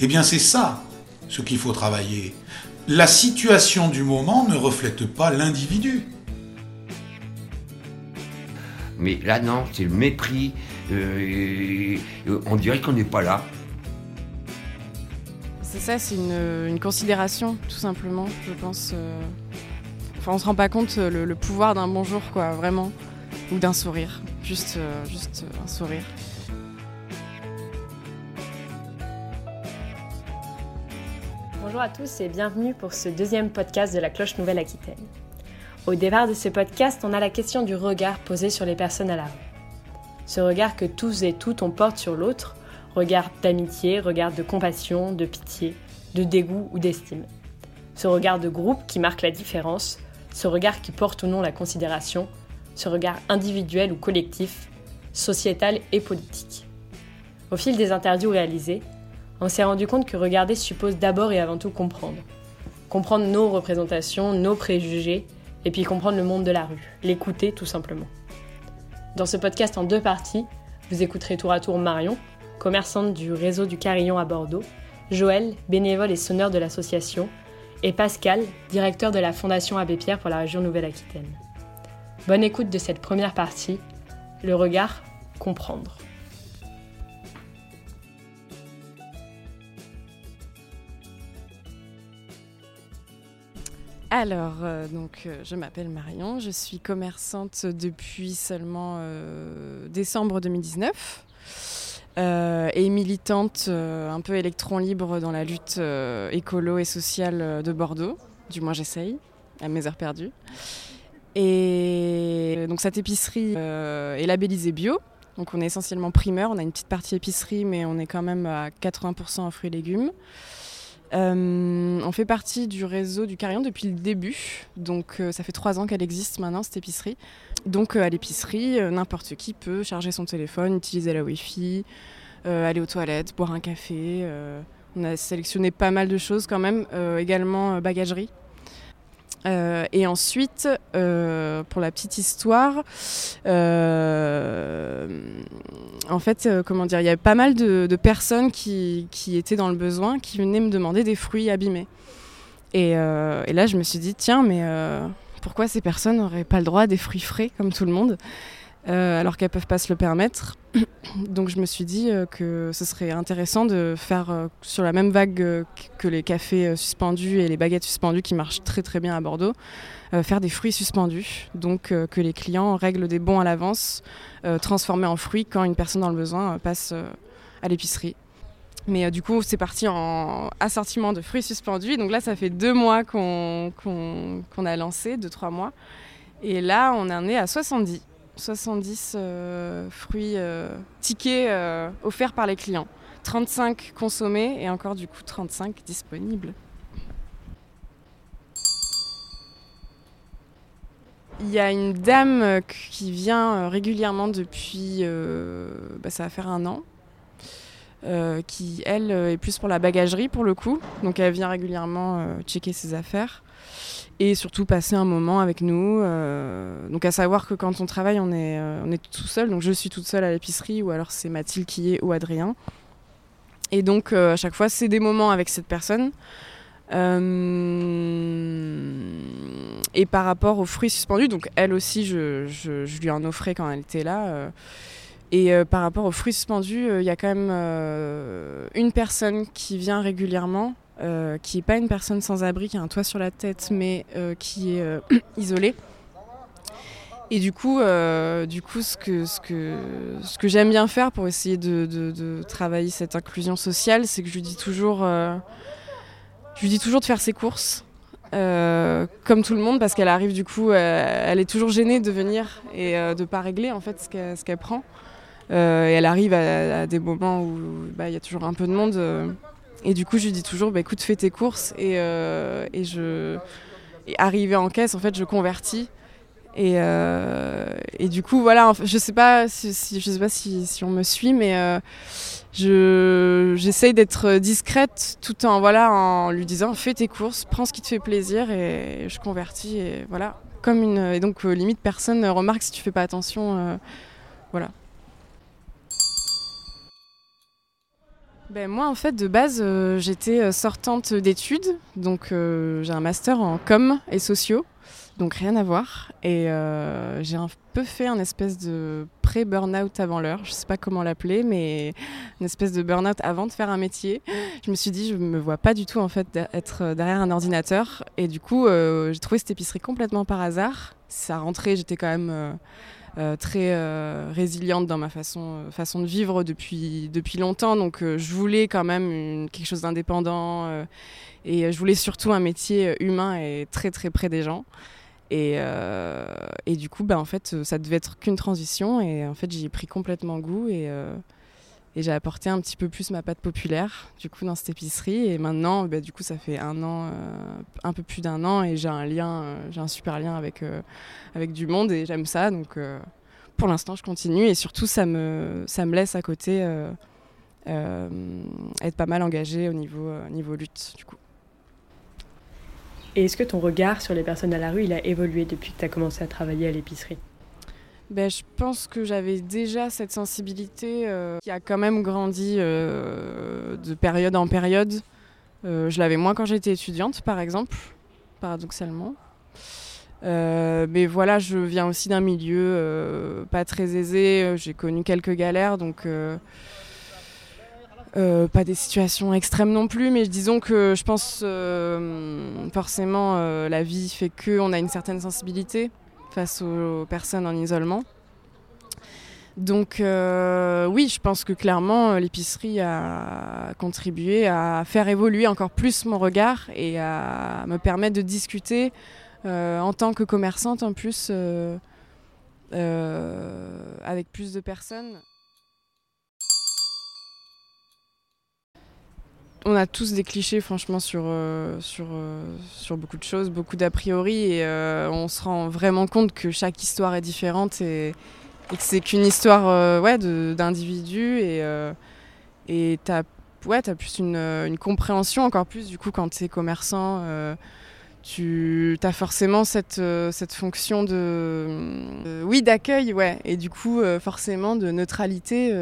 Eh bien c'est ça ce qu'il faut travailler. La situation du moment ne reflète pas l'individu. Mais là, non, c'est le mépris. Euh, on dirait qu'on n'est pas là. C'est ça, c'est une, considération, tout simplement, je pense. Euh. Enfin, on se rend pas compte le, le pouvoir d'un bonjour, quoi, vraiment. Ou d'un sourire. Juste, euh, juste un sourire. Bonjour à tous et bienvenue pour ce deuxième podcast de la Cloche Nouvelle-Aquitaine. Au départ de ce podcast, on a la question du regard posé sur les personnes à la rue. Ce regard que tous et toutes on porte sur l'autre, regard d'amitié, regard de compassion, de pitié, de dégoût ou d'estime. Ce regard de groupe qui marque la différence, ce regard qui porte ou non la considération, ce regard individuel ou collectif, sociétal et politique. Au fil des interviews réalisées, on s'est rendu compte que regarder suppose d'abord et avant tout comprendre. Comprendre nos représentations, nos préjugés, et puis comprendre le monde de la rue, l'écouter tout simplement. Dans ce podcast en deux parties, vous écouterez tour à tour Marion, commerçante du réseau du Carillon à Bordeaux, Joël, bénévole et sonneur de l'association, et Pascal, directeur de la Fondation Abbé Pierre pour la région Nouvelle-Aquitaine. Bonne écoute de cette première partie, le regard comprendre. Alors, euh, donc, euh, je m'appelle Marion, je suis commerçante depuis seulement euh, décembre 2019 et militante un peu électron libre dans la lutte écolo et sociale de Bordeaux. Du moins, j'essaye, à mes heures perdues. Et donc, cette épicerie est labellisée bio. Donc, on est essentiellement primeur, on a une petite partie épicerie, mais on est quand même à 80% en fruits et légumes. Euh, on fait partie du réseau du Carillon depuis le début, donc euh, ça fait trois ans qu'elle existe maintenant cette épicerie. Donc euh, à l'épicerie, n'importe qui peut charger son téléphone, utiliser la Wi-Fi, aller aux toilettes, boire un café. on a sélectionné pas mal de choses quand même, également bagagerie. Et ensuite, pour la petite histoire, en fait, comment dire, il y avait pas mal de, personnes qui, étaient dans le besoin, qui venaient me demander des fruits abîmés. Et, et là, je me suis dit, tiens, mais pourquoi ces personnes n'auraient pas le droit à des fruits frais comme tout le monde? Euh, alors qu'elles peuvent pas se le permettre. Donc je me suis dit euh, que ce serait intéressant de faire euh, sur la même vague que les cafés suspendus et les baguettes suspendues qui marchent très très bien à Bordeaux, faire des fruits suspendus. Donc que les clients règlent des bons à l'avance, transformés en fruits quand une personne dans le besoin passe à l'épicerie. Mais du coup, c'est parti en assortiment de fruits suspendus. Donc là, ça fait deux mois qu'on a lancé, deux, trois mois. Et là, on en est à 70. 70 euh, fruits euh, tickets euh, offerts par les clients. 35 consommés et encore du coup 35 disponibles. Il y a une dame qui vient régulièrement depuis, bah, ça va faire un an, qui elle est plus pour la bagagerie pour le coup. Donc elle vient régulièrement checker ses affaires et surtout passer un moment avec nous. Euh, donc à savoir que quand on travaille, on est, euh, on est tout seul. Donc je suis toute seule à l'épicerie ou alors c'est Mathilde qui est ou Adrien. Et donc euh, à chaque fois, c'est des moments avec cette personne. et par rapport aux fruits suspendus, donc elle aussi, je, je, je lui en offrais quand elle était là. et par rapport aux fruits suspendus, il y a quand même une personne qui vient régulièrement euh, qui n'est pas une personne sans abri, qui a un toit sur la tête, mais euh, qui est euh, isolée. Et du coup, du coup ce que, ce que, ce que j'aime bien faire pour essayer de, travailler cette inclusion sociale, c'est que je lui dis toujours, je dis toujours de faire ses courses. comme tout le monde parce qu'elle arrive du coup elle est toujours gênée de venir et de pas régler en fait ce qu'elle prend et elle arrive à, des moments où bah, il y a toujours un peu de monde et du coup, je lui dis toujours, bah, écoute, fais tes courses. Et, euh, et je. arrivé en caisse, en fait, je convertis. Et, euh, et du coup, voilà, je sais pas je sais pas si, si, on me suit, mais euh, je j'essaye d'être discrète tout en voilà en lui disant fais tes courses, prends ce qui te fait plaisir et je convertis et voilà comme une et donc limite personne remarque si tu fais pas attention, voilà. Ben, Moi, en fait, de base, euh, j'étais euh, sortante d'études. Donc, euh, j'ai un master en com et sociaux. Donc, rien à voir. Et j'ai un peu fait un espèce de pré-burnout avant l'heure. Je sais pas comment l'appeler, mais une espèce de burnout avant de faire un métier. Je me suis dit, je me vois pas du tout, en fait, être derrière un ordinateur. Et du coup, j'ai trouvé cette épicerie complètement par hasard. Ça rentrait, j'étais quand même très euh, résiliente dans ma façon, euh, façon de vivre depuis, depuis longtemps. Donc je voulais quand même quelque chose d'indépendant et je voulais surtout un métier humain et très très près des gens. Et, et, du coup, bah, en fait, ça devait être qu'une transition. Et en fait, j'y ai pris complètement goût. Et, et j'ai apporté un petit peu plus ma pâte populaire, du coup, dans cette épicerie. Et maintenant, bah, du coup, ça fait un an, un peu plus d'un an. Et j'ai un lien, j'ai un super lien avec, avec du monde. Et j'aime ça. Donc, pour l'instant, je continue. Et surtout, ça me, ça me laisse à côté être pas mal engagée au niveau, niveau lutte, du coup. Et est-ce que ton regard sur les personnes à la rue, il a évolué depuis que tu as commencé à travailler à l'épicerie? Ben, je pense que j'avais déjà cette sensibilité qui a quand même grandi de période en période. je l'avais moins quand j'étais étudiante, par exemple, paradoxalement. mais voilà, je viens aussi d'un milieu pas très aisé. J'ai connu quelques galères, donc pas des situations extrêmes non plus. Mais disons que je pense forcément la vie fait qu'on a une certaine sensibilité face aux personnes en isolement. Donc euh, oui, je pense que clairement euh, l'épicerie a contribué à faire évoluer encore plus mon regard et à me permettre de discuter euh, en tant que commerçante en plus avec plus de personnes. On a tous des clichés, franchement, sur, euh, euh, sur beaucoup de choses, beaucoup d'a priori, et euh, on se rend vraiment compte que chaque histoire est différente et, que c'est qu'une histoire ouais, d'individus, et tu as, plus une, une, compréhension, encore plus du coup, quand tu es commerçant. tu as forcément cette, cette fonction de oui d'accueil ouais et du coup forcément de neutralité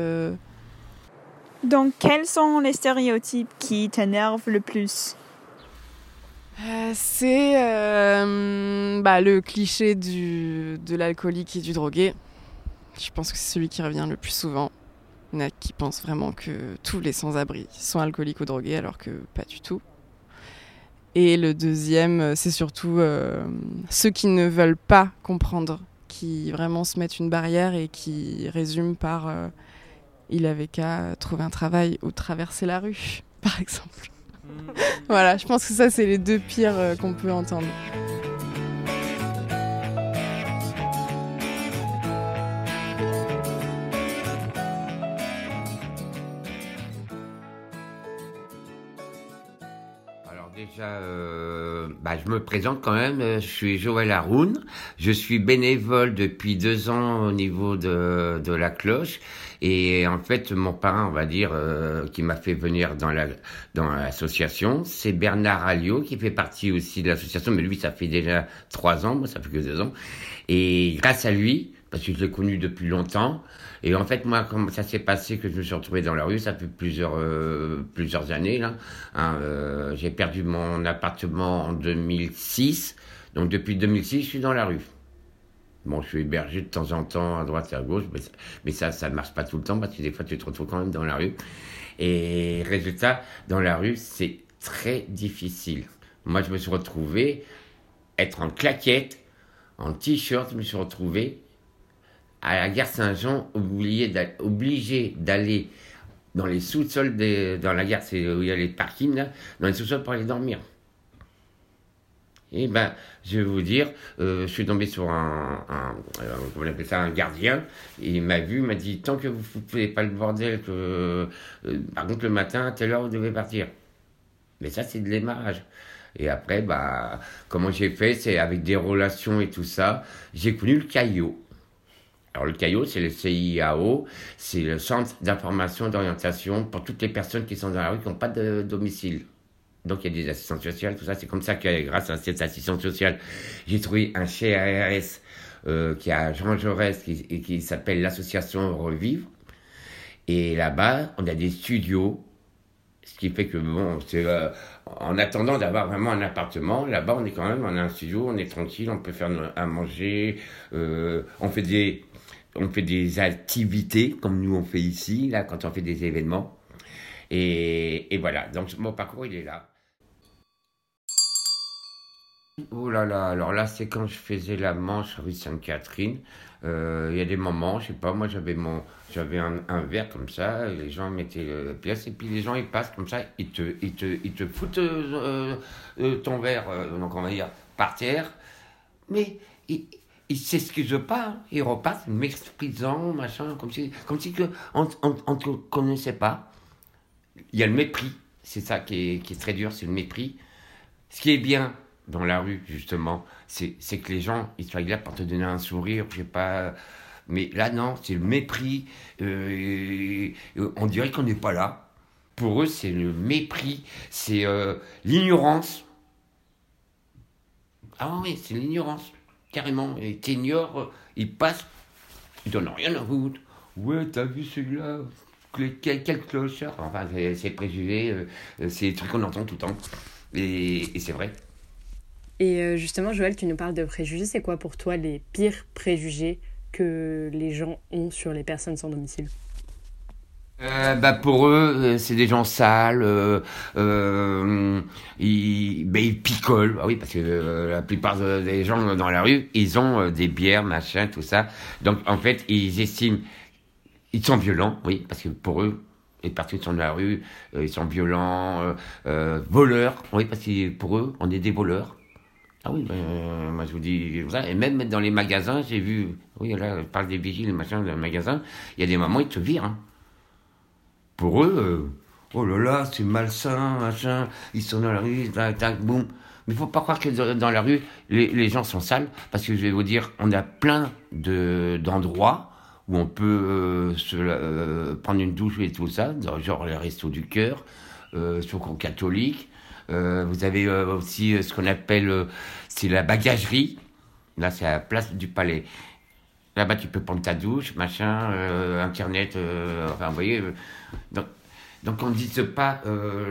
donc, quels sont les stéréotypes qui t'énervent le plus? Euh, C'est euh, bah, le cliché de l'alcoolique et du drogué. Je pense que c'est celui qui revient le plus souvent. Il y en a qui pensent vraiment que tous les sans-abri sont alcooliques ou drogués, alors que pas du tout. Et le deuxième, c'est surtout euh, ceux qui ne veulent pas comprendre, qui vraiment se mettent une barrière et qui résument par il avait qu'à trouver un travail ou traverser la rue, par exemple. Hmm. voilà, je pense que ça, c'est les deux pires euh, qu'on peut entendre. Alors déjà, euh, bah, je me présente quand même. Euh, je suis Joël Haroun. Je suis bénévole depuis deux ans au niveau de, de la cloche. Et en fait, mon parent, on va dire, euh, qui m'a fait venir dans la dans l'association, c'est Bernard Alliot, qui fait partie aussi de l'association, mais lui, ça fait déjà trois ans, moi, ça fait que deux ans. Et grâce à lui, parce que je l'ai connu depuis longtemps, et en fait, moi, comment ça s'est passé que je me suis retrouvé dans la rue, ça fait plusieurs euh, plusieurs années là. Hein, euh, j'ai perdu mon appartement en 2006, donc depuis 2006, je suis dans la rue. Bon, je suis hébergé de temps en temps à droite et à gauche, mais ça, ça ne marche pas tout le temps parce que des fois, tu te retrouves quand même dans la rue. Et résultat, dans la rue, c'est très difficile. Moi, je me suis retrouvé être en claquette, en t-shirt, je me suis retrouvé à la gare Saint-Jean, obligé d'aller dans les sous-sols, dans la gare, c'est où il y a les parkings, là, dans les sous-sols pour aller dormir. Et ben, je vais vous dire, euh, je suis tombé sur un, euh, on appelle un gardien, et il m'a vu, il m'a dit, tant que vous ne foutez pas le bordel, que, euh, par contre le matin, à telle heure, vous devez partir. Mais ça, c'est de l'émarrage. Et après, bah, comment j'ai fait, c'est avec des relations et tout ça, j'ai connu le caillot. Alors le CAIO, c'est le CIAO, c'est le Centre d'information d'orientation pour toutes les personnes qui sont dans la rue qui n'ont pas de domicile. Donc il y a des assistantes sociales, tout ça. C'est comme ça que grâce à cette assistante sociale, j'ai trouvé un ARS euh, qui a Jean Jaurès qui, qui s'appelle l'association Revivre. Et là-bas, on a des studios Ce qui fait que, bon, c'est euh, en attendant d'avoir vraiment un appartement, là-bas, on est quand même, on a un studio, on est tranquille, on peut faire à manger, euh, on fait des on fait des activités comme nous on fait ici, là, quand on fait des événements. Et, et voilà, donc mon parcours, il est là. Oh là là, alors là, c'est quand je faisais la manche rue Sainte-Catherine. Euh, il y a des moments, je sais pas, moi j'avais mon, j'avais un, verre comme ça, les gens mettaient la pièce, et puis les gens ils passent comme ça, ils te, ils te, ils te foutent euh, euh, ton verre, donc on va dire, par terre, mais ils, ils s'excusent pas, hein. ils repassent, méprisant, machin, comme si, comme si que on, on, te connaissait pas. Il y a le mépris, c'est ça qui est, qui est très dur, c'est le mépris. Ce qui est bien, dans la rue, justement, c'est que les gens, ils soient là pour te donner un sourire, je sais pas. Mais là, non, c'est le mépris. Euh, on dirait qu'on n'est pas là. Pour eux, c'est le mépris, c'est euh, l'ignorance. Ah oui, c'est l'ignorance, carrément. Et t'ignores, euh, ils passent, ils donnent rien à foutre. Ouais, t'as vu celui-là? Quel, quel clochard Enfin, c'est préjugé, c'est des trucs qu'on entend tout le temps. et c'est vrai. Et euh, justement, Joël, tu nous parles de préjugés. C'est quoi pour toi les pires préjugés que les gens ont sur les personnes sans domicile? Euh, bah pour eux, euh, c'est des gens sales, ils, bah, ils picolent, ah oui, parce que la plupart des gens dans la rue, ils ont des bières, machin, tout ça. Donc en fait, ils estiment, ils sont violents, oui, parce que pour eux, les qui sont dans la rue, ils sont violents, voleurs, oui, parce que pour eux, on est des voleurs. Ah oui, ben, moi je vous dis. Et même dans les magasins, j'ai vu, oui, là, je parle des vigiles, machin, dans les magasins, il y a des moments, ils te virent. Hein. Pour eux, euh, oh là là, c'est malsain, machin, ils sont dans la rue, tac, tac, boum. Mais il faut pas croire que dans la rue, les, les, gens sont sales, parce que je vais vous dire, on a plein de, d'endroits où on peut euh, se, euh, prendre une douche et tout ça, genre les restos du cœur, euh, sur catholique, euh, vous avez euh, aussi euh, ce qu'on appelle, c'est la bagagerie. Là, c'est la place du palais. Là-bas, tu peux prendre ta douche, machin, Internet, enfin, vous voyez. donc, donc, on ne dise pas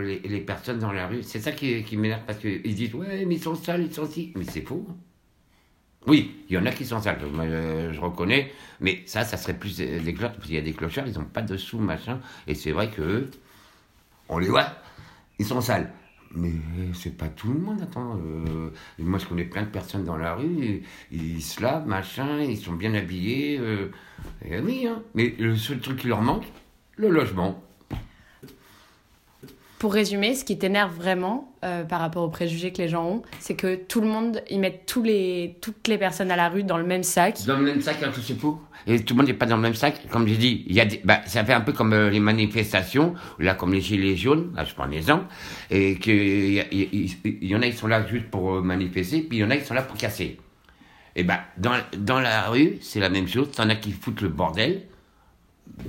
les, personnes dans la rue. C'est ça qui, m'énerve parce qu'ils disent, ouais, mais ils sont sales, ils sont si. Mais c'est faux. Oui, il y en a qui sont sales, je reconnais, mais ça, ça serait plus des, des clochards, parce qu'il y a des clochards, ils n'ont pas de sous, machin, et c'est vrai que on les voit, ils sont sales. Mais c'est pas tout le monde, attends. Euh, moi, je connais plein de personnes dans la rue, ils, se lavent, machin, ils sont bien habillés. Euh, oui, hein. Mais le seul truc qui leur manque, le logement. Pour résumer, ce qui t'énerve vraiment euh, par rapport aux préjugés que les gens ont, c'est que tout le monde, ils mettent toutes les personnes à la rue dans le même sac. Dans le même sac, hein, tout c'est faux. Et tout le monde n'est pas dans le même sac. Comme j'ai dit, il y a bah, ça fait un peu comme euh, les manifestations, là, comme les gilets jaunes, là, je prends exemple, et qu'il y, y, y, en a, ils sont là juste pour euh, manifester, puis il y en a, ils sont là pour casser. Et ben, dans, la rue, c'est la même chose. T'en as qui foutent le bordel,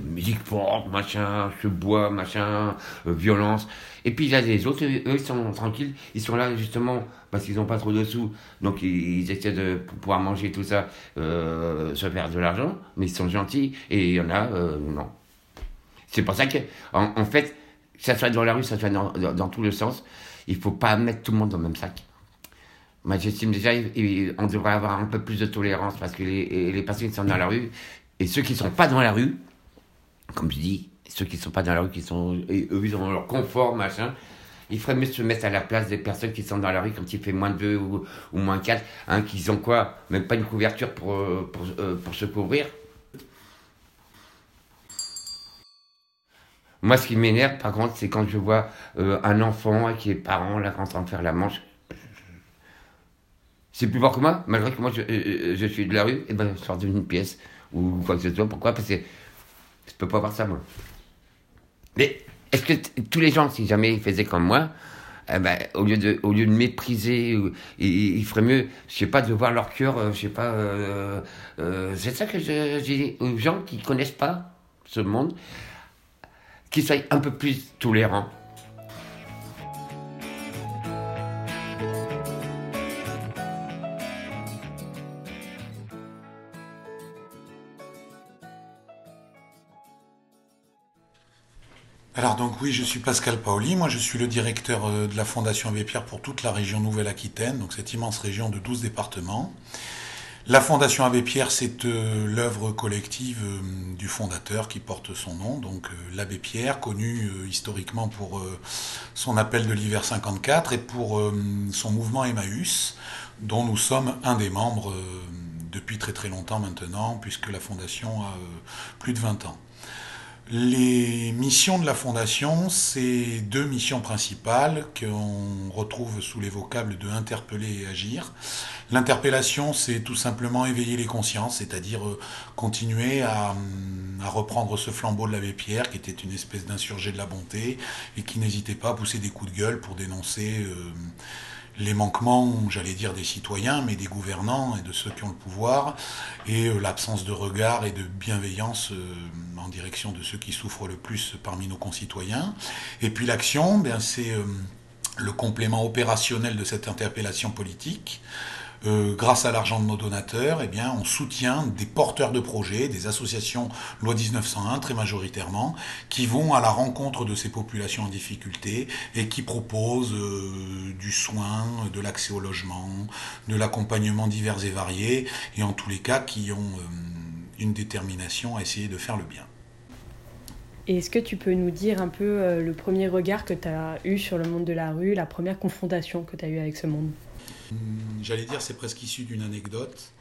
musique forte, machin, ce bois, machin, euh, violence. Et puis a des autres, eux, ils sont tranquilles, ils sont là justement parce qu'ils n'ont pas trop de sous, donc ils, essaient de pouvoir manger tout ça, euh, se faire de l'argent, mais ils sont gentils, et il y en a, euh, non. C'est pour ça que, en, fait, que ça soit dans la rue, ça soit dans, dans, tout le sens, il faut pas mettre tout le monde dans le même sac. Moi, j'estime déjà, on devrait avoir un peu plus de tolérance parce que les, les personnes qui sont dans la rue, et ceux qui ne sont pas dans la rue, comme je dis, ceux qui ne sont pas dans la rue, qui sont, eux, ils ont leur confort, machin. Il ferait mieux se mettre à la place des personnes qui sont dans la rue quand il fait moins de 2 ou, moins 4, hein, qui ont quoi? Même pas une couverture pour, euh, euh, pour se couvrir? Moi, ce qui m'énerve, par contre, c'est quand je vois euh, un enfant qui est parent, là, en train de faire la manche. C'est plus fort que moi, malgré que moi, je, je suis de la rue, et ben, je sors d'une pièce, ou quoi que ce soit. Pourquoi? Parce que je peux pas voir ça, moi. Mais est-ce que tous les gens, si jamais ils faisaient comme moi, eh ben, au, lieu de, au lieu de mépriser, il, ferait mieux, je sais pas, de voir leur cœur, euh, je sais pas. Euh, euh, c'est ça que je, dis aux gens qui connaissent pas ce monde, qu'ils soient un peu plus tolérants. Alors donc oui, je suis Pascal Paoli, moi je suis le directeur euh, de la Fondation Abbé Pierre pour toute la région Nouvelle-Aquitaine, donc cette immense région de 12 départements. La Fondation Abbé Pierre, c'est euh, l'œuvre collective euh, du fondateur qui porte son nom, donc l'abbé Pierre, connu historiquement pour son appel de l'hiver 54 et pour son mouvement Emmaüs, dont nous sommes un des membres depuis très très longtemps maintenant, puisque la Fondation a plus de 20 ans. Les missions de la Fondation, c'est deux missions principales qu'on retrouve sous les vocables de interpeller et agir. L'interpellation, c'est tout simplement éveiller les consciences, c'est-à-dire euh, continuer à, reprendre ce flambeau de l'abbé Pierre, qui était une espèce d'insurgé de la bonté, et qui n'hésitait pas à pousser des coups de gueule pour dénoncer... Euh, les manquements, j'allais dire, des citoyens, mais des gouvernants et de ceux qui ont le pouvoir, et euh, l'absence de regard et de bienveillance en direction de ceux qui souffrent le plus parmi nos concitoyens. Et puis l'action, ben, c'est euh, le complément opérationnel de cette interpellation politique. Euh, grâce à l'argent de nos donateurs, eh bien, on soutient des porteurs de projets, des associations loi 1901 très majoritairement, qui vont à la rencontre de ces populations en difficulté et qui proposent euh, du soin, de l'accès au logement, de l'accompagnement divers et variés, et en tous les cas qui ont une détermination à essayer de faire le bien. Est-ce que tu peux nous dire un peu le premier regard que tu as eu sur le monde de la rue, la première confrontation que tu as eue avec ce monde? Hmm, j'allais dire, c'est presque issu d'une anecdote.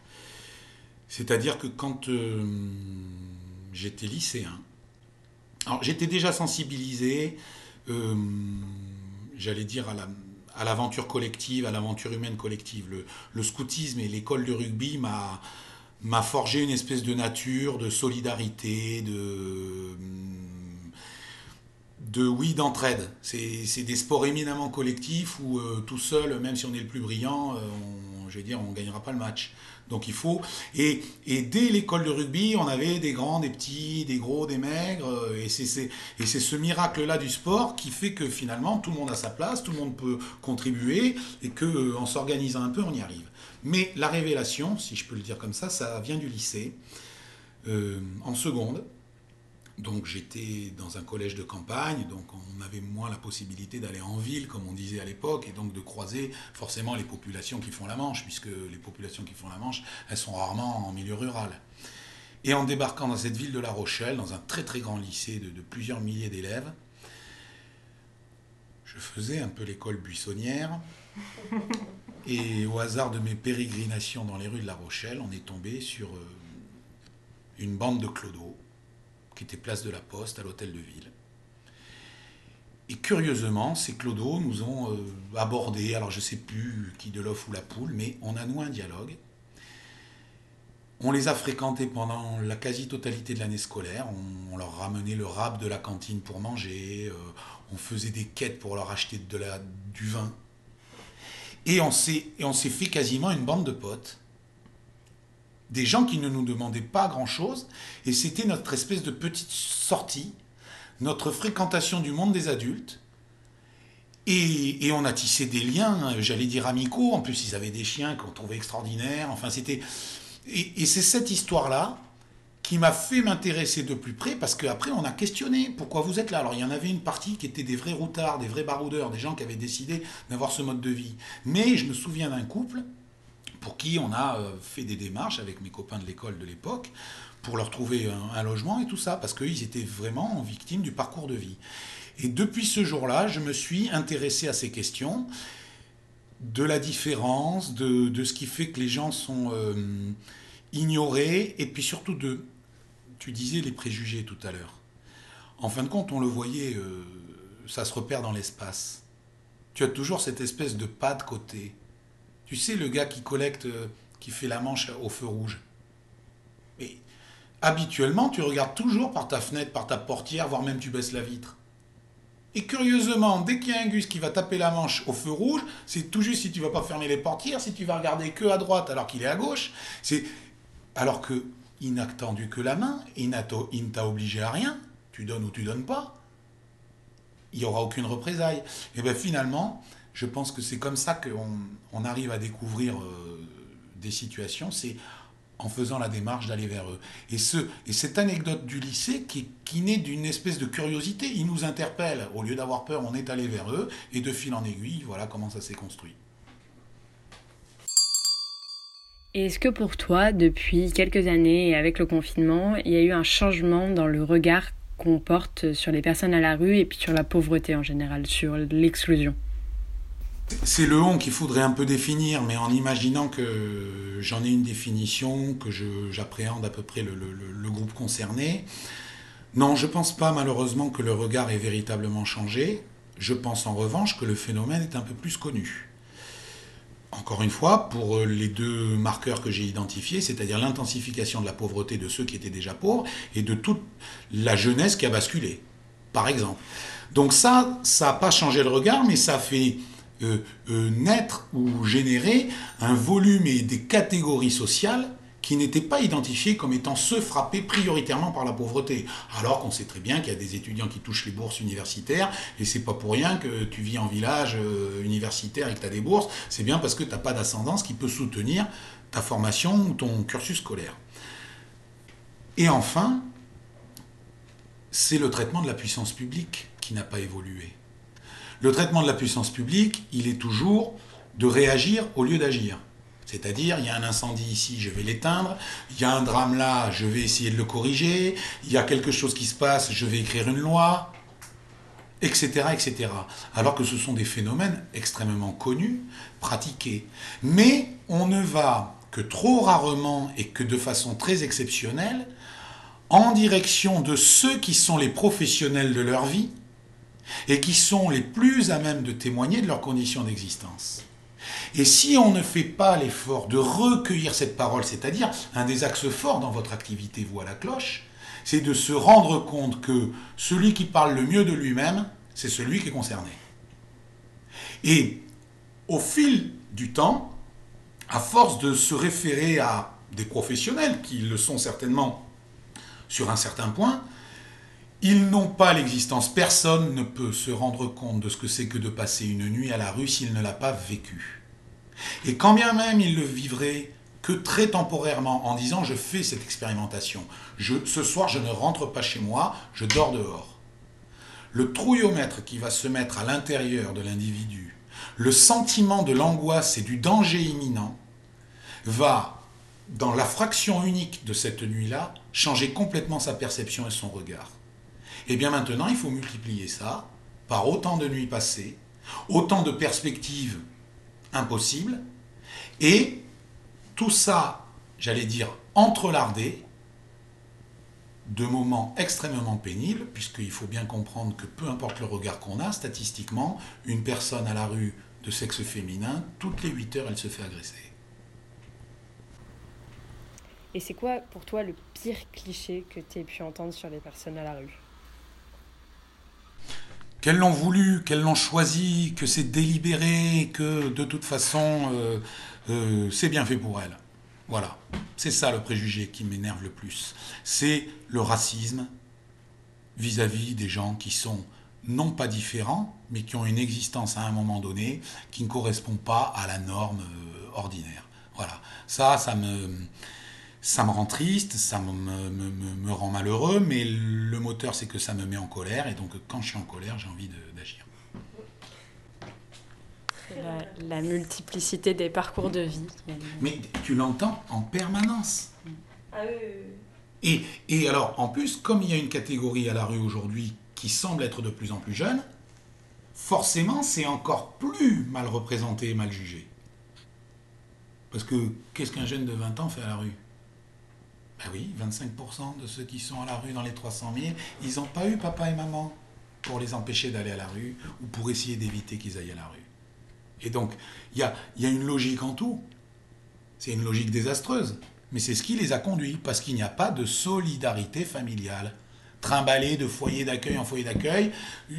C'est-à-dire que quand euh, j'étais lycéen, alors j'étais déjà sensibilisé, euh, j'allais dire, à l'aventure collective, à l'aventure humaine collective. Le, le scoutisme et l'école de rugby m'a forgé une espèce de nature, de solidarité, de de oui d'entraide. C'est des sports éminemment collectifs où euh, tout seul, même si on est le plus brillant, euh, on, je dire, on ne gagnera pas le match. Donc il faut. Et, et dès l'école de rugby, on avait des grands, des petits, des gros, des maigres. Euh, et c'est ce miracle-là du sport qui fait que finalement tout le monde a sa place, tout le monde peut contribuer et que en s'organisant un peu, on y arrive. Mais la révélation, si je peux le dire comme ça, ça vient du lycée. en seconde, donc j'étais dans un collège de campagne, donc on avait moins la possibilité d'aller en ville, comme on disait à l'époque, et donc de croiser forcément les populations qui font la Manche, puisque les populations qui font la Manche, elles sont rarement en milieu rural. Et en débarquant dans cette ville de La Rochelle, dans un très très grand lycée de, plusieurs milliers d'élèves, je faisais un peu l'école buissonnière. Et au hasard de mes pérégrinations dans les rues de La Rochelle, on est tombé sur euh, une bande de clodos qui était place de la Poste à l'hôtel de ville. Et curieusement, ces clodos nous ont euh, abordés, alors je ne sais plus qui de l'offre ou la poule, mais on a noué un dialogue. On les a fréquentés pendant la quasi-totalité de l'année scolaire. On, leur ramenait le rap de la cantine pour manger. Euh, on faisait des quêtes pour leur acheter de la, du vin. Et on s'est fait quasiment une bande de potes des gens qui ne nous demandaient pas grand-chose, et c'était notre espèce de petite sortie, notre fréquentation du monde des adultes, et, on a tissé des liens, j'allais dire amicaux, en plus ils avaient des chiens qu'on trouvait extraordinaires, enfin c'était... Et, c'est cette histoire-là qui m'a fait m'intéresser de plus près, parce qu'après on a questionné pourquoi vous êtes là? Alors il y en avait une partie qui était des vrais routards, des vrais baroudeurs, des gens qui avaient décidé d'avoir ce mode de vie. Mais je me souviens d'un couple pour qui on a euh, fait des démarches avec mes copains de l'école de l'époque pour leur trouver un, logement et tout ça, parce qu'ils étaient vraiment victimes du parcours de vie. Et depuis ce jour-là, je me suis intéressé à ces questions de la différence, de, ce qui fait que les gens sont euh, ignorés, et puis surtout de, tu disais les préjugés tout à l'heure. En fin de compte, on le voyait, euh, ça se repère dans l'espace. Tu as toujours cette espèce de pas de côté. Tu sais, le gars qui collecte, euh, qui fait la manche au feu rouge. Mais habituellement, tu regardes toujours par ta fenêtre, par ta portière, voire même tu baisses la vitre. Et curieusement, dès qu'il y a un gus qui va taper la manche au feu rouge, c'est tout juste si tu vas pas fermer les portières, si tu vas regarder que à droite alors qu'il est à gauche. C'est alors que il n'a tendu que la main, il ne t'a obligé à rien. Tu donnes ou tu donnes pas. Il n'y aura aucune représaille. Et bien finalement, je pense que c'est comme ça qu'on on arrive à découvrir euh, des situations. C'est en faisant la démarche d'aller vers eux. Et, ce, et cette anecdote du lycée qui, qui naît d'une espèce de curiosité, ils nous interpellent. Au lieu d'avoir peur, on est allé vers eux, et de fil en aiguille, voilà comment ça s'est construit. Est-ce que pour toi, depuis quelques années et avec le confinement, il y a eu un changement dans le regard qu'on porte sur les personnes à la rue et puis sur la pauvreté en général, sur l'exclusion? C'est le on qu'il faudrait un peu définir, mais en imaginant que j'en ai une définition, que j'appréhende à peu près le, groupe concerné. Non, je ne pense pas malheureusement que le regard ait véritablement changé. Je pense en revanche que le phénomène est un peu plus connu encore une fois, pour euh, les deux marqueurs que j'ai identifiés, c'est-à-dire l'intensification de la pauvreté de ceux qui étaient déjà pauvres et de toute la jeunesse qui a basculé, par exemple. Donc ça, ça n'a pas changé le regard, mais ça fait euh, euh, naître ou générer un volume et des catégories sociales qui n'étaient pas identifiés comme étant ceux frappés prioritairement par la pauvreté. Alors qu'on sait très bien qu'il y a des étudiants qui touchent les bourses universitaires, et c'est pas pour rien que tu vis en village euh, universitaire et que tu as des bourses, c'est bien parce que tu n'as pas d'ascendance qui peut soutenir ta formation ou ton cursus scolaire. Et enfin, c'est le traitement de la puissance publique qui n'a pas évolué. Le traitement de la puissance publique, il est toujours de réagir au lieu d'agir. C'est-à-dire, il y a un incendie ici, je vais l'éteindre, il y a un drame là, je vais essayer de le corriger, il y a quelque chose qui se passe, je vais écrire une loi, etc., etc. Alors que ce sont des phénomènes extrêmement connus, pratiqués. Mais on ne va que trop rarement et que de façon très exceptionnelle en direction de ceux qui sont les professionnels de leur vie et qui sont les plus à même de témoigner de leurs conditions d'existence. Et si on ne fait pas l'effort de recueillir cette parole, c'est-à-dire un des axes forts dans votre activité, vous à la cloche, c'est de se rendre compte que celui qui parle le mieux de lui-même, c'est celui qui est concerné. Et au fil du temps, à force de se référer à des professionnels qui le sont certainement sur un certain point, ils n'ont pas l'existence. Personne ne peut se rendre compte de ce que c'est que de passer une nuit à la rue s'il ne l'a pas vécu. Et quand bien même il le vivrait que très temporairement en disant je fais cette expérimentation, ce soir je ne rentre pas chez moi, je dors dehors. Le trouillomètre qui va se mettre à l'intérieur de l'individu, le sentiment de l'angoisse et du danger imminent, va, dans la fraction unique de cette nuit-là, changer complètement sa perception et son regard. Et bien maintenant, il faut multiplier ça par autant de nuits passées, autant de perspectives impossible. Et tout ça, j'allais dire, entrelardé de moments extrêmement pénibles, puisqu'il faut bien comprendre que peu importe le regard qu'on a, statistiquement, une personne à la rue de sexe féminin, toutes les 8 heures, elle se fait agresser. Et c'est quoi pour toi le pire cliché que tu aies pu entendre sur les personnes à la rue? Qu'elles l'ont voulu, qu'elles l'ont choisi, que c'est délibéré, que de toute façon euh, euh, c'est bien fait pour elles. Voilà, c'est ça le préjugé qui m'énerve le plus. C'est le racisme vis-à-vis des gens qui sont non pas différents, mais qui ont une existence à un moment donné qui ne correspond pas à la norme euh, ordinaire. Voilà, ça, ça me ça me rend triste, ça me, rend malheureux, mais le moteur, c'est que ça me met en colère, et donc quand je suis en colère, j'ai envie d'agir. La, multiplicité des parcours de vie. Mais tu l'entends en permanence. Ah et, et alors, en plus, comme il y a une catégorie à la rue aujourd'hui qui semble être de plus en plus jeune, forcément, c'est encore plus mal représenté et mal jugé. Parce que qu'est-ce qu'un jeune de 20 ans fait à la rue? Ah oui, 25% de ceux qui sont à la rue dans les 300 000, ils n'ont pas eu papa et maman pour les empêcher d'aller à la rue ou pour essayer d'éviter qu'ils aillent à la rue. Et donc, il y a, y a une logique en tout. C'est une logique désastreuse. Mais c'est ce qui les a conduits, parce qu'il n'y a pas de solidarité familiale. Trimballé de foyer d'accueil en foyer d'accueil.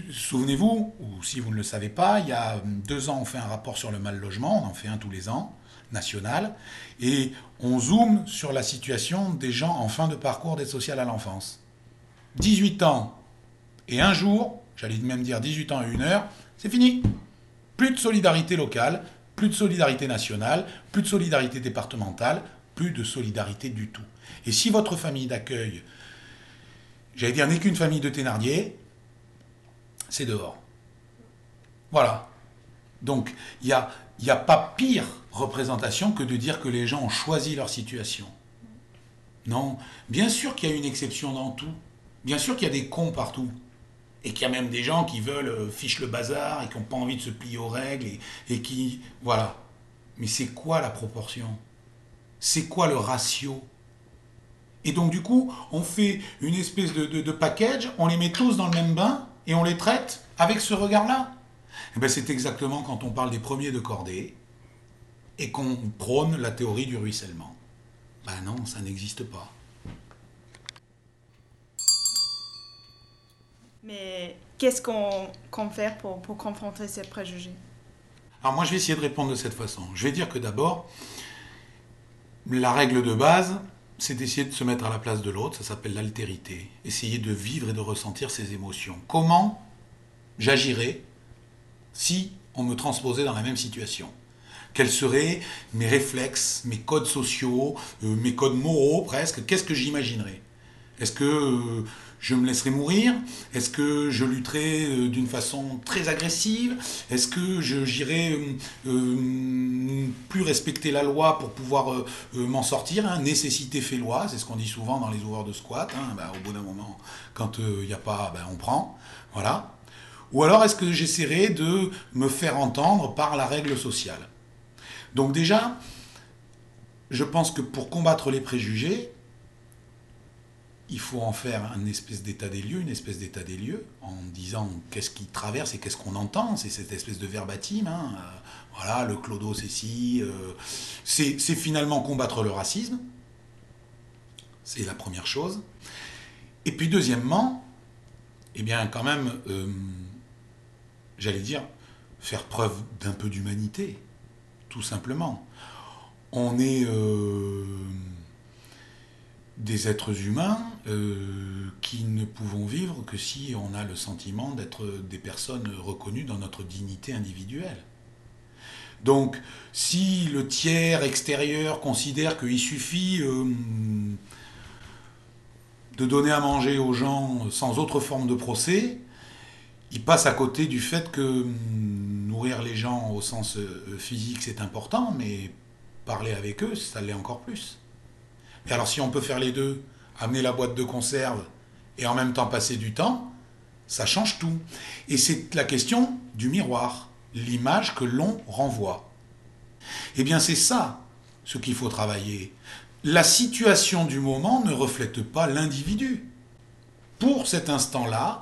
Souvenez-vous, ou si vous ne le savez pas, il y a deux ans, on fait un rapport sur le mal logement, on en fait un tous les ans nationale, et on zoome sur la situation des gens en fin de parcours d'aide sociale à l'enfance. 18 ans et un jour, j'allais même dire 18 ans et une heure, c'est fini. Plus de solidarité locale, plus de solidarité nationale, plus de solidarité départementale, plus de solidarité du tout. Et si votre famille d'accueil, j'allais dire, n'est qu'une famille de Thénardier, c'est dehors. Voilà. Donc, il n'y a, a pas pire représentation que de dire que les gens ont choisi leur situation. Non, bien sûr qu'il y a une exception dans tout. Bien sûr qu'il y a des cons partout. Et qu'il y a même des gens qui veulent euh, fiche le bazar et qui n'ont pas envie de se plier aux règles et, qui. Voilà. Mais c'est quoi la proportion? C'est quoi le ratio? Et donc, du coup, on fait une espèce de package, on les met tous dans le même bain et on les traite avec ce regard-là. Eh ben, c'est exactement quand on parle des premiers de cordée et qu'on prône la théorie du ruissellement. Ben non, ça n'existe pas. Mais qu'est-ce qu'on compte faire pour, pour confronter ces préjugés? Alors moi, je vais essayer de répondre de cette façon. Je vais dire que d'abord, la règle de base, c'est d'essayer de se mettre à la place de l'autre, ça s'appelle l'altérité. Essayer de vivre et de ressentir ses émotions. Comment j'agirais si on me transposait dans la même situation Quels seraient mes réflexes, mes codes sociaux, euh, mes codes moraux presque? Qu'est-ce que j'imaginerais? Est-ce que euh, je me laisserai mourir? Est-ce que je lutterai euh, d'une façon très agressive? Est-ce que j'irai euh, plus respecter la loi pour pouvoir m'en sortir? Hein Nécessité fait loi, c'est ce qu'on dit souvent dans les ouvreurs de squat. Hein Ben, au bout d'un moment, quand il n'y a pas, ben, on prend. Voilà. Ou alors est-ce que j'essaierai de me faire entendre par la règle sociale? Donc déjà, je pense que pour combattre les préjugés, il faut en faire un espèce d'état des lieux, une espèce d'état des lieux, en disant qu'est-ce qui traverse et qu'est-ce qu'on entend. C'est cette espèce de verbatim. Hein. Euh, voilà, le clodo, c'est si. Euh, c'est c'est finalement combattre le racisme. C'est la première chose. Et puis deuxièmement, eh bien quand même, euh, j'allais dire, faire preuve d'un peu d'humanité, tout simplement. On est euh, des êtres humains euh, qui ne pouvons vivre que si on a le sentiment d'être des personnes reconnues dans notre dignité individuelle. Donc, si le tiers extérieur considère qu'il suffit de donner à manger aux gens sans autre forme de procès, il passe à côté du fait que hum, nourrir les gens au sens euh, physique c'est important, mais parler avec eux, ça l'est encore plus. Et alors si on peut faire les deux, amener la boîte de conserve et en même temps passer du temps, ça change tout. Et c'est la question du miroir, l'image que l'on renvoie. Eh bien c'est ça ce qu'il faut travailler. La situation du moment ne reflète pas l'individu. Pour cet instant-là,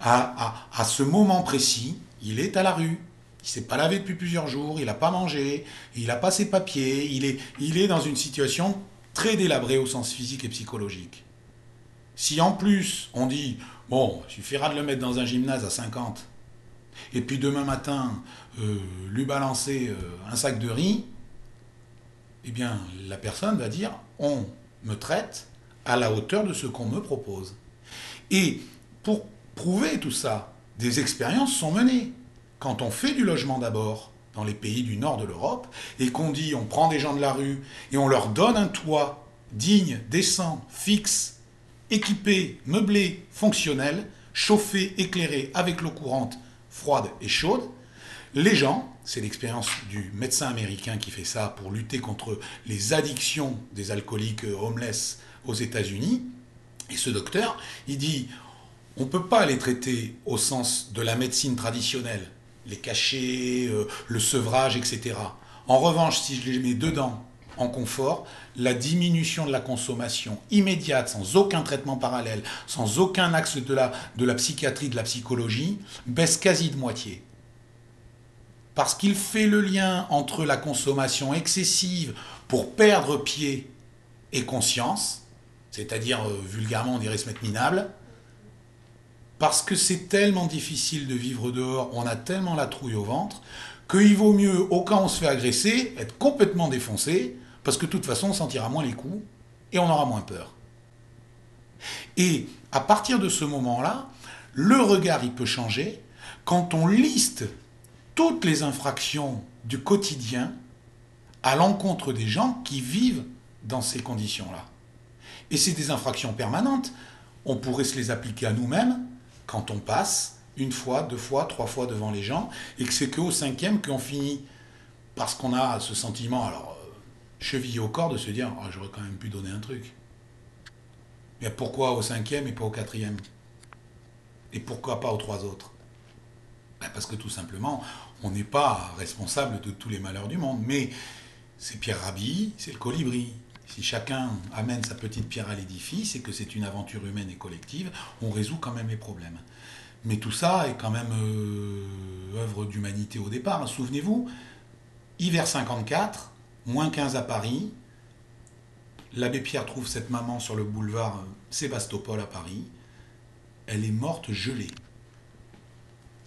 à, à- ce moment précis, il est à la rue. Il s'est pas lavé depuis plusieurs jours, il n'a pas mangé, il n'a pas ses papiers, il est, il est dans une situation très délabrée au sens physique et psychologique. Si en plus on dit, bon, il suffira de le mettre dans un gymnase à 50, et puis demain matin, euh, lui balancer euh, un sac de riz, eh bien, la personne va dire, on me traite à la hauteur de ce qu'on me propose. Et pour prouver tout ça, des expériences sont menées. Quand on fait du logement d'abord dans les pays du nord de l'Europe et qu'on dit on prend des gens de la rue et on leur donne un toit digne, décent, fixe, équipé, meublé, fonctionnel, chauffé, éclairé avec l'eau courante, froide et chaude, les gens, c'est l'expérience du médecin américain qui fait ça pour lutter contre les addictions des alcooliques euh, homeless aux États-Unis, et ce docteur, il dit on ne peut pas les traiter au sens de la médecine traditionnelle, les cachets, euh, le sevrage, etc. En revanche, si je les mets dedans en confort, la diminution de la consommation immédiate, sans aucun traitement parallèle, sans aucun axe de la, de la psychiatrie, de la psychologie, baisse quasi de moitié. Parce qu'il fait le lien entre la consommation excessive pour perdre pied et conscience, c'est-à-dire euh, vulgairement on dirait se mettre minable, parce que c'est tellement difficile de vivre dehors, on a tellement la trouille au ventre, qu'il vaut mieux, au cas où on se fait agresser, être complètement défoncé, parce que de toute façon on sentira moins les coups et on aura moins peur. Et à partir de ce moment-là, le regard il peut changer quand on liste toutes les infractions du quotidien à l'encontre des gens qui vivent dans ces conditions-là. Et c'est des infractions permanentes. On pourrait se les appliquer à nous-mêmes quand on passe une fois, deux fois, trois fois devant les gens, et que c'est qu'au cinquième qu'on finit, parce qu'on a ce sentiment, alors, euh, chevillé au corps, de se dire, oh, j'aurais quand même pu donner un truc. Mais pourquoi au cinquième et pas au quatrième? Et pourquoi pas aux trois autres? Ben, Parce que tout simplement, on n'est pas responsable de tous les malheurs du monde. Mais c'est Pierre Rabhi, c'est le colibri. Si chacun amène sa petite pierre à l'édifice et que c'est une aventure humaine et collective, on résout quand même les problèmes. Mais tout ça est quand même euh, œuvre d'humanité au départ. Souvenez-vous, hiver 54, moins 15 à Paris, l'abbé Pierre trouve cette maman sur le boulevard Sébastopol à Paris. Elle est morte gelée.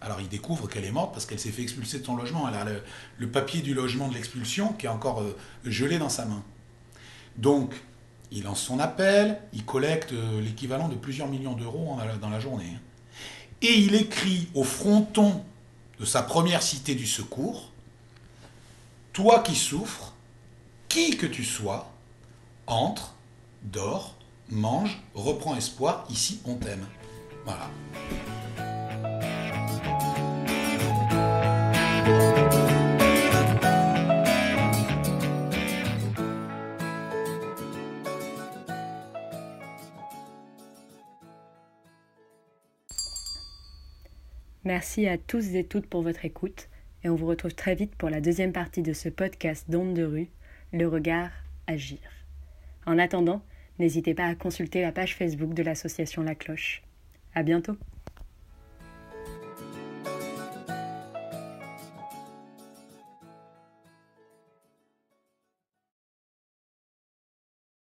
Alors il découvre qu'elle est morte parce qu'elle s'est fait expulser de son logement. Elle a le, papier du logement de l'expulsion qui est encore euh, gelé dans sa main. Donc il lance son appel, il collecte euh, l'équivalent de plusieurs millions d'euros dans la journée. Hein. Et il écrit au fronton de sa première cité du secours, Toi qui souffres, qui que tu sois, entre, dors, mange, reprends espoir, ici on t'aime. Voilà. Merci à tous et toutes pour votre écoute et on vous retrouve très vite pour la deuxième partie de ce podcast d'Onde de rue, Le regard agir. En attendant, n'hésitez pas à consulter la page Facebook de l'association La Cloche. À bientôt!